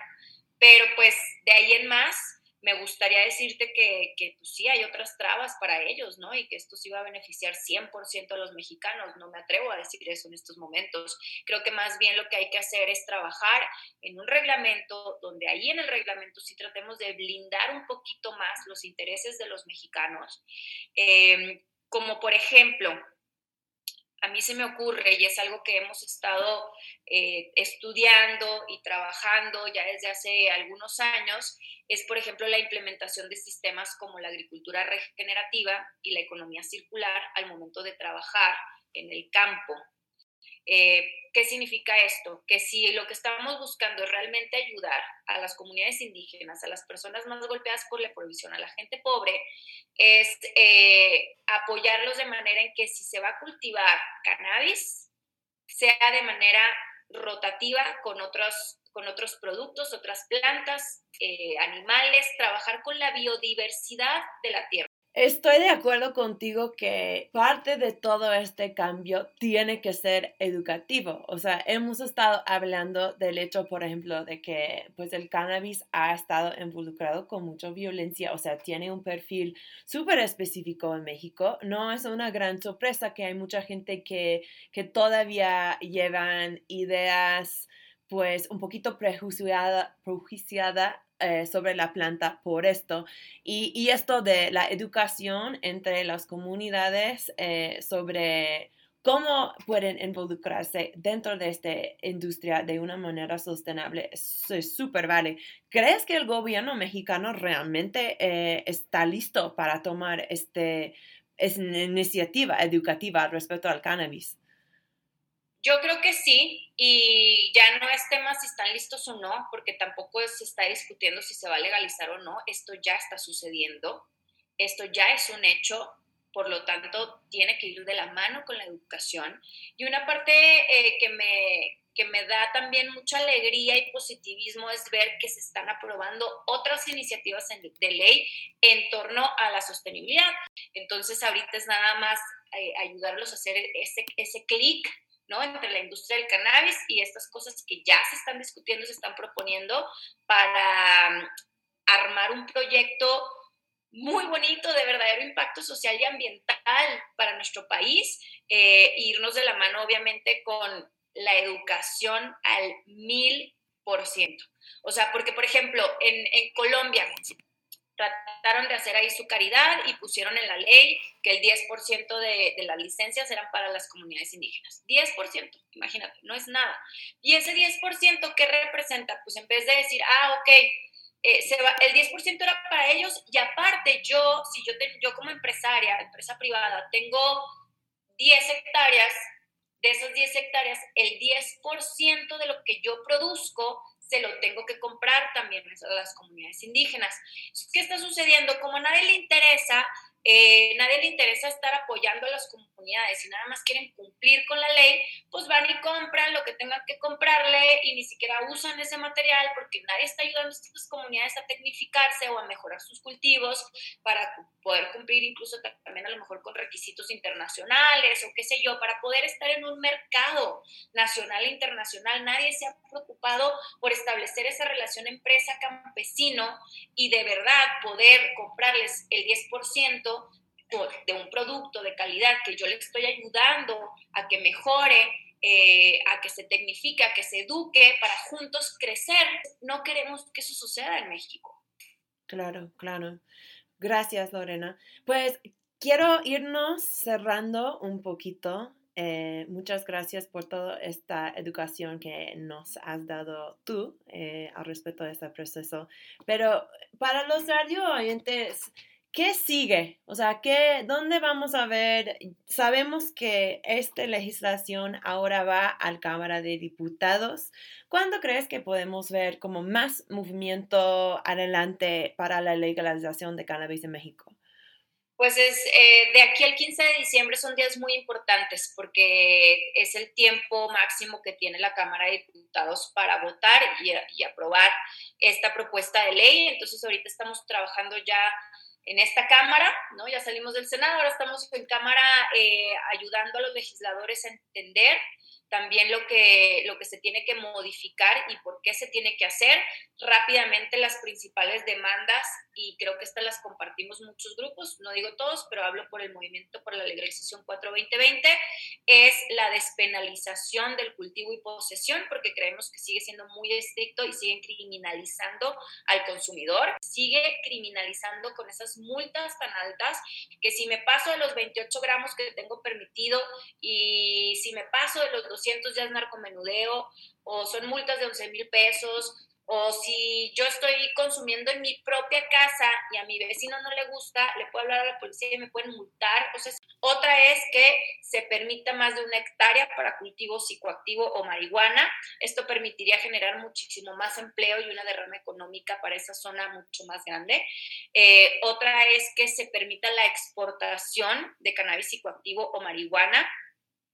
Pero pues de ahí en más, me gustaría decirte que, que pues sí hay otras trabas para ellos, ¿no? Y que esto sí va a beneficiar 100% a los mexicanos. No me atrevo a decir eso en estos momentos. Creo que más bien lo que hay que hacer es trabajar en un reglamento donde ahí en el reglamento sí tratemos de blindar un poquito más los intereses de los mexicanos. Eh, como por ejemplo, a mí se me ocurre, y es algo que hemos estado eh, estudiando y trabajando ya desde hace algunos años, es, por ejemplo, la implementación de sistemas como la agricultura regenerativa y la economía circular al momento de trabajar en el campo. Eh, ¿Qué significa esto? Que si lo que estamos buscando es realmente ayudar a las comunidades indígenas, a las personas más golpeadas por la prohibición, a la gente pobre, es eh, apoyarlos de manera en que si se va a cultivar cannabis, sea de manera rotativa con otros, con otros productos, otras plantas, eh, animales, trabajar con la biodiversidad de la tierra. Estoy de acuerdo contigo que parte de todo este cambio tiene que ser educativo. O sea, hemos estado hablando del hecho, por ejemplo, de que pues el cannabis ha estado involucrado con mucha violencia. O sea, tiene un perfil súper específico en México. No es una gran sorpresa que hay mucha gente que, que todavía llevan ideas pues un poquito prejuiciada, prejuiciada eh, sobre la planta por esto. Y, y, esto de la educación entre las comunidades eh, sobre cómo pueden involucrarse dentro de esta industria de una manera sostenible es súper vale. ¿Crees que el gobierno mexicano realmente eh, está listo para tomar este, esta iniciativa educativa respecto al cannabis? Yo creo que sí, y ya no es tema si están listos o no, porque tampoco se está discutiendo si se va a legalizar o no, esto ya está sucediendo, esto ya es un hecho, por lo tanto tiene que ir de la mano con la educación. Y una parte eh, que, me, que me da también mucha alegría y positivismo es ver que se están aprobando otras iniciativas de ley en torno a la sostenibilidad. Entonces ahorita es nada más eh, ayudarlos a hacer ese, ese clic ¿no? Entre la industria del cannabis y estas cosas que ya se están discutiendo, se están proponiendo para mm, armar un proyecto muy bonito de verdadero impacto social y ambiental para nuestro país, eh, irnos de la mano obviamente con la educación al mil por ciento. O sea, porque por ejemplo, en Colombia, trataron de hacer ahí su caridad y pusieron en la ley que el 10% de, de, las licencias eran para las comunidades indígenas. 10%, imagínate, no es nada. Y ese 10%, ¿qué representa? Pues en vez de decir, ah, ok, eh, se va, el 10% era para ellos y aparte yo, si yo, te, yo como empresaria, empresa privada, tengo 10 hectáreas, de esas 10 hectáreas, el 10% de lo que yo produzco se lo tengo que comprar también a las comunidades indígenas. ¿Qué está sucediendo? Como a nadie le interesa eh, nadie le interesa estar apoyando a las comunidades y nada más quieren cumplir con la ley, pues van y compran lo que tengan que comprarle y ni siquiera usan ese material porque nadie está ayudando a estas comunidades a tecnificarse o a mejorar sus cultivos para poder cumplir incluso también a lo mejor con requisitos internacionales o qué sé yo, para poder estar en un mercado nacional e internacional. Nadie se ha preocupado por establecer esa relación empresa-campesino y de verdad poder comprarles el 10% de un producto de calidad que yo le estoy ayudando a que mejore, eh, a que se tecnifique, a que se eduque para juntos crecer. No queremos que eso suceda en México. Claro, claro. Gracias, Lorena. Pues quiero irnos cerrando un poquito. Eh, muchas gracias por toda esta educación que nos has dado tú eh, al respecto de este proceso. Pero para los radio oyentes, ¿Qué sigue? O sea, ¿qué, ¿dónde vamos a ver? Sabemos que esta legislación ahora va al Cámara de Diputados. ¿Cuándo crees que podemos ver como más movimiento adelante para la legalización de cannabis en México? Pues es eh, de aquí al 15 de diciembre son días muy importantes porque es el tiempo máximo que tiene la Cámara de Diputados para votar y, y aprobar esta propuesta de ley. Entonces ahorita estamos trabajando ya en esta Cámara, ¿no? Ya salimos del Senado, ahora estamos en Cámara eh, ayudando a los legisladores a entender también lo que, lo que se tiene que modificar y por qué se tiene que hacer. Rápidamente las principales demandas y creo que estas las compartimos muchos grupos, no digo todos, pero hablo por el movimiento por la legalización 4-2020, es la despenalización del cultivo y posesión, porque creemos que sigue siendo muy estricto y siguen criminalizando al consumidor, sigue criminalizando con esas multas tan altas que si me paso de los 28 gramos que tengo permitido y si me paso de los 200 ya es narcomenudeo o son multas de 11 mil pesos o si yo estoy consumiendo en mi propia casa y a mi vecino no le gusta, le puedo hablar a la policía y me pueden multar. Entonces, otra es que se permita más de una hectárea para cultivo psicoactivo o marihuana. Esto permitiría generar muchísimo más empleo y una derrama económica para esa zona mucho más grande. Eh, otra es que se permita la exportación de cannabis psicoactivo o marihuana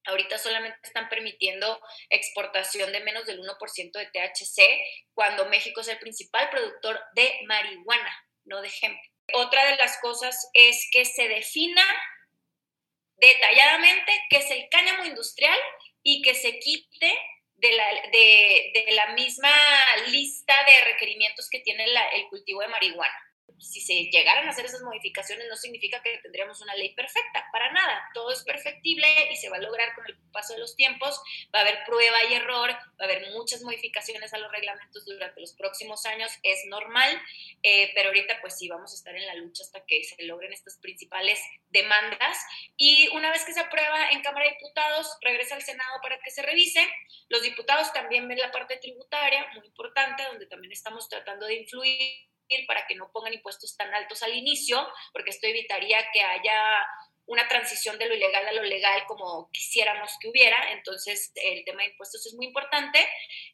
Ahorita solamente están permitiendo exportación de menos del 1% de THC, cuando México es el principal productor de marihuana, no de hemp. Otra de las cosas es que se defina detalladamente qué es el cáñamo industrial y que se quite de la, de, la misma lista de requerimientos que tiene el cultivo de marihuana si se llegaran a hacer esas modificaciones no significa que tendríamos una ley perfecta, para nada, todo es perfectible y se va a lograr con el paso de los tiempos, va a haber prueba y error, va a haber muchas modificaciones a los reglamentos durante los próximos años, es normal, eh, pero ahorita pues sí, vamos a estar en la lucha hasta que se logren estas principales demandas. Y una vez que se aprueba en Cámara de Diputados, regresa al Senado para que se revise, los diputados también ven la parte tributaria, muy importante, donde también estamos tratando de influir para que no pongan impuestos tan altos al inicio, porque esto evitaría que haya una transición de lo ilegal a lo legal como quisiéramos que hubiera. Entonces, el tema de impuestos es muy importante.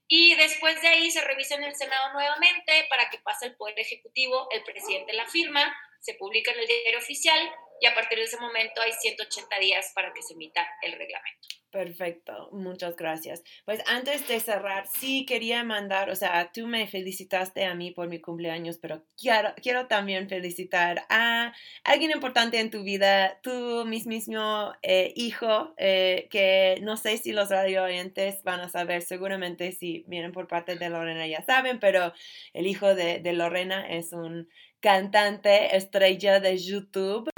Y después de ahí se revisa en el Senado nuevamente para que pase el Poder Ejecutivo, el presidente la firma, se publica en el diario oficial y a partir de ese momento hay 180 días para que se emita el reglamento. Perfecto, muchas gracias. Pues antes de cerrar, sí quería mandar, o sea, tú me felicitaste a mí por mi cumpleaños, pero quiero, quiero también felicitar a alguien importante en tu vida, tu mismo eh, hijo, eh, que no sé si los radio oyentes van a saber, seguramente si vienen por parte de Lorena ya saben, pero el hijo de Lorena es un cantante estrella de YouTube.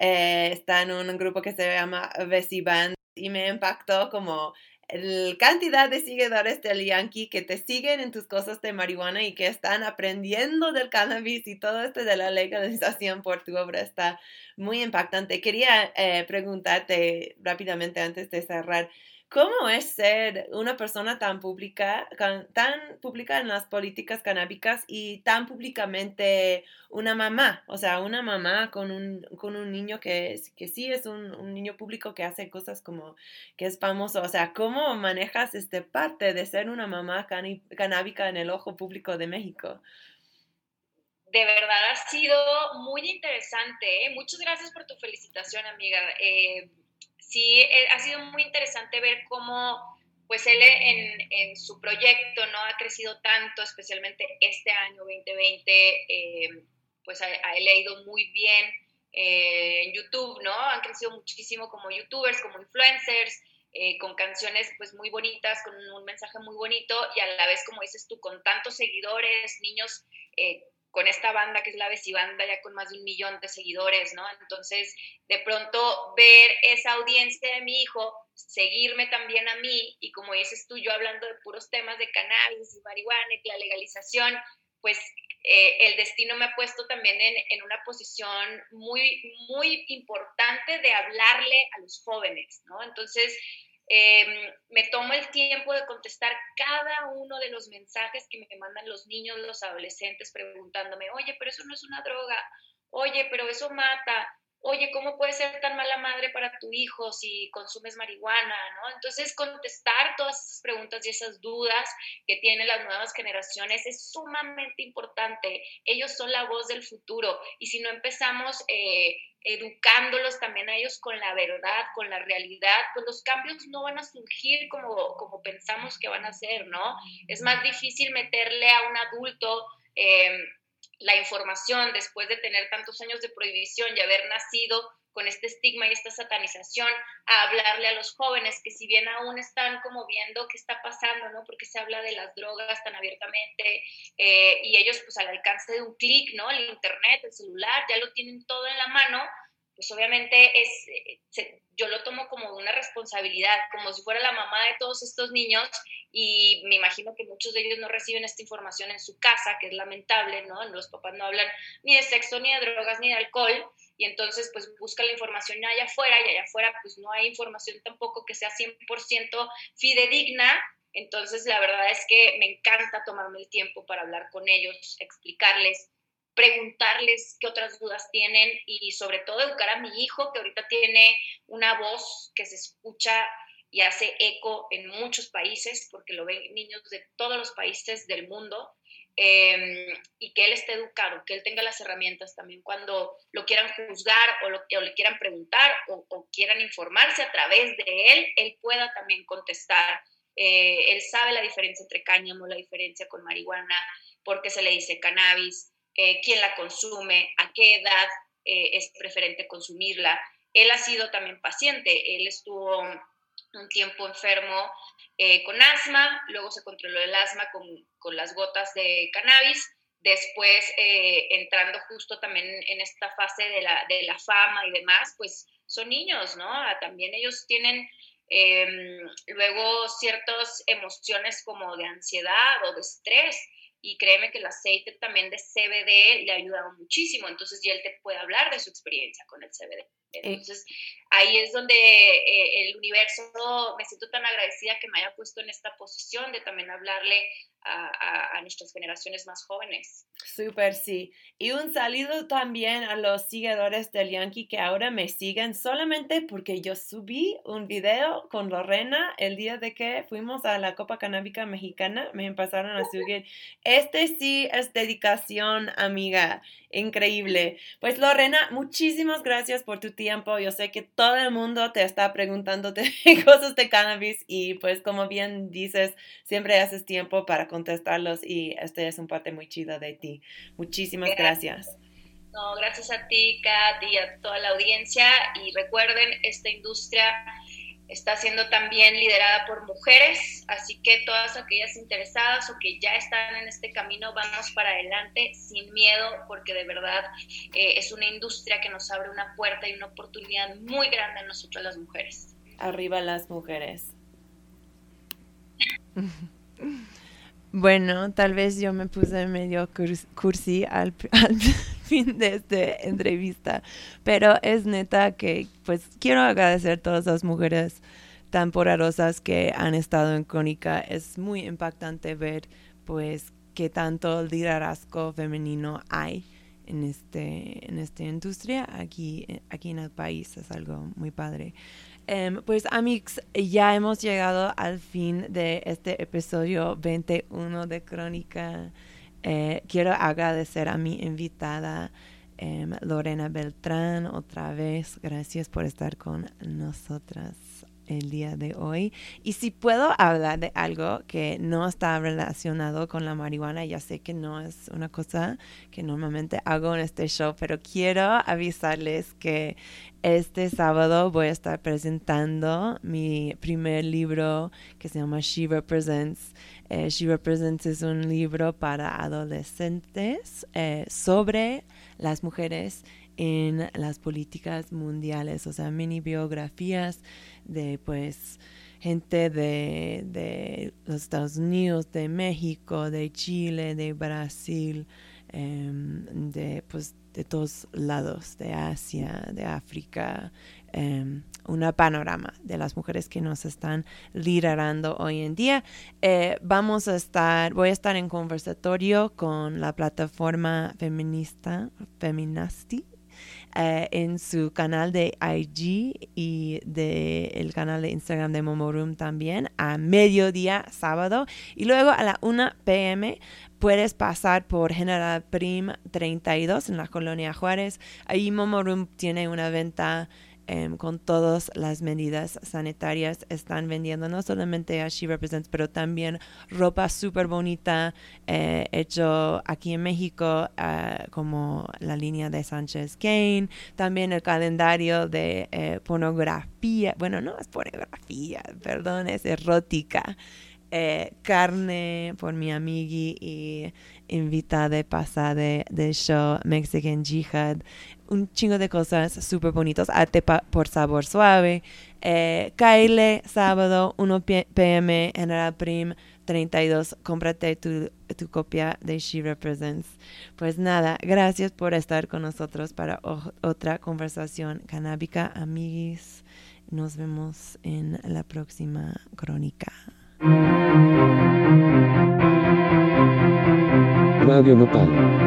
Eh, está en un grupo que se llama Bessie Band y me impactó como la cantidad de seguidores del Yankee que te siguen en tus cosas de marihuana y que están aprendiendo del cannabis y todo esto de la legalización por tu obra está muy impactante. Quería eh, preguntarte rápidamente antes de cerrar, ¿Cómo es ser una persona tan pública, tan pública en las políticas canábicas y tan públicamente una mamá? O sea, una mamá con un, con un niño que, que sí es un, un, niño público que hace cosas como que es famoso. O sea, ¿cómo manejas este parte de ser una mamá canábica en el ojo público de México? de verdad ha sido muy interesante. ¿eh? Muchas gracias por tu felicitación, amiga. Eh, sí, eh, ha sido muy interesante ver cómo pues él en, su proyecto no ha crecido tanto, especialmente este año 2020, pues a, él le ha ido muy bien en YouTube, ¿no? Han crecido muchísimo como youtubers, como influencers, con canciones pues muy bonitas, con un, mensaje muy bonito y a la vez, como dices tú, con tantos seguidores, niños con esta banda que es la Banda ya con más de un millón de seguidores, ¿no? Entonces, de pronto ver esa audiencia de mi hijo, seguirme también a mí, y como dices tú, yo hablando de puros temas de cannabis y marihuana y la legalización, pues eh, el destino me ha puesto también en, en, una posición muy, muy importante de hablarle a los jóvenes, ¿no? Entonces, Em, me tomo el tiempo de contestar cada uno de los mensajes que me mandan los niños, los adolescentes, preguntándome, oye, pero eso no es una droga, oye, pero eso mata, oye, ¿cómo puedes ser tan mala madre para tu hijo si consumes marihuana? ¿no? Entonces, contestar todas esas preguntas y esas dudas que tienen las nuevas generaciones es sumamente importante. Ellos son la voz del futuro y si no empezamos... Eh, educándolos también a ellos con la verdad, con la realidad, pues los cambios no van a surgir como, como pensamos que van a ser, ¿no? Es más difícil meterle a un adulto em, la información después de tener tantos años de prohibición y haber nacido con este estigma y esta satanización, a hablarle a los jóvenes que si bien aún están como viendo qué está pasando, ¿no? Porque se habla de las drogas tan abiertamente eh, y ellos pues al alcance de un clic, ¿no? El internet, el celular, ya lo tienen todo en la mano, pues obviamente es, eh, yo lo tomo como una responsabilidad, como si fuera la mamá de todos estos niños y me imagino que muchos de ellos no reciben esta información en su casa, que es lamentable, ¿no? Los papás no hablan ni de sexo, ni de drogas, ni de alcohol y entonces pues busca la información allá afuera y allá afuera pues no hay información tampoco que sea 100% fidedigna. Entonces la verdad es que me encanta tomarme el tiempo para hablar con ellos, explicarles, preguntarles qué otras dudas tienen y sobre todo educar a mi hijo que ahorita tiene una voz que se escucha y hace eco en muchos países porque lo ven niños de todos los países del mundo Em, y que él esté educado, que él tenga las herramientas también cuando lo quieran juzgar o, lo, le quieran preguntar o, quieran informarse a través de él, él pueda también contestar. Eh, él sabe la diferencia entre cáñamo, la diferencia con marihuana, por qué se le dice cannabis, eh, quién la consume, a qué edad eh, es preferente consumirla. Él ha sido también paciente, él estuvo un tiempo enfermo eh, con asma, luego se controló el asma con, con las gotas de cannabis, después eh, entrando justo también en esta fase de la, de la, fama y demás, pues son niños, ¿no? Ah, también ellos tienen em, luego ciertas emociones como de ansiedad o de estrés y créeme que el aceite también de CBD le ha ayudado muchísimo, entonces ya él te puede hablar de su experiencia con el CBD. Eh, entonces, ahí es donde eh, el universo, me siento tan agradecida que me haya puesto en esta posición de también hablarle a, nuestras generaciones más jóvenes. Súper, sí. Y un saludo también a los seguidores del Yankee que ahora me siguen solamente porque yo subí un video con Lorena el día de que fuimos a la Copa Canábica Mexicana. Me empezaron a seguir. Este sí es dedicación, amiga. Increíble. Pues Lorena, muchísimas gracias por tu tiempo. Yo sé que todo el mundo te está preguntando cosas de cannabis y pues como bien dices, siempre haces tiempo para contestarlos y este es un parte muy chido de ti. Muchísimas gracias. No, gracias a ti, Kat, y a toda la audiencia. Y recuerden, esta industria está siendo también liderada por mujeres, así que todas aquellas interesadas o que ya están en este camino, vamos para adelante sin miedo, porque de verdad eh, es una industria que nos abre una puerta y una oportunidad muy grande a nosotros las mujeres. Arriba las mujeres. Bueno, tal vez yo me puse medio cursi al, al, fin de esta entrevista, pero es neta que pues quiero agradecer a todas las mujeres tan poderosas que han estado en Crónica. Es muy impactante ver pues qué tanto liderazgo femenino hay en este en esta industria aquí aquí en el país. Es algo muy padre. Em, pues amigos, ya hemos llegado al fin de este episodio 21 de Crónica Eh, quiero agradecer a mi invitada em, Lorena Beltrán otra vez. Gracias por estar con nosotras el día de hoy. Y si puedo hablar de algo que no está relacionado con la marihuana, ya sé que no es una cosa que normalmente hago en este show, pero quiero avisarles que este sábado voy a estar presentando mi primer libro que se llama She Represents. Eh, She Represents es un libro para adolescentes eh, sobre las mujeres en las políticas mundiales, o sea, mini biografías de pues gente de, de los Estados Unidos, de México, de Chile, de Brasil, em, de pues de todos lados, de Asia, de África, um, una panorama de las mujeres que nos están liderando hoy en día. Eh, vamos a estar, voy a estar en conversatorio con la plataforma feminista, Feminasti, eh, en su canal de IG y de canal de Instagram de Momorum también a mediodía sábado y luego a la 1 pm puedes pasar por General Prim 32 en la colonia Juárez. Ahí Momorum tiene una venta Em, con todas las medidas sanitarias. Están vendiendo no solamente a She Represents, pero también ropa súper bonita eh, hecho aquí en México, eh, como la línea de Sánchez Kane. También el calendario de eh, pornografía. Bueno, no es pornografía, perdón, es erótica. Carne por mi amigui y invitada de pasada del show Mexican Jihad un chingo de cosas súper bonitos. Arte por sabor suave. Eh, Kyle, sábado, 1 pm, General Prim 32. Cómprate tu, tu, copia de She Represents. Pues nada, gracias por estar con nosotros para otra conversación canábica, amiguis. Nos vemos en la próxima crónica. Radio Nopal.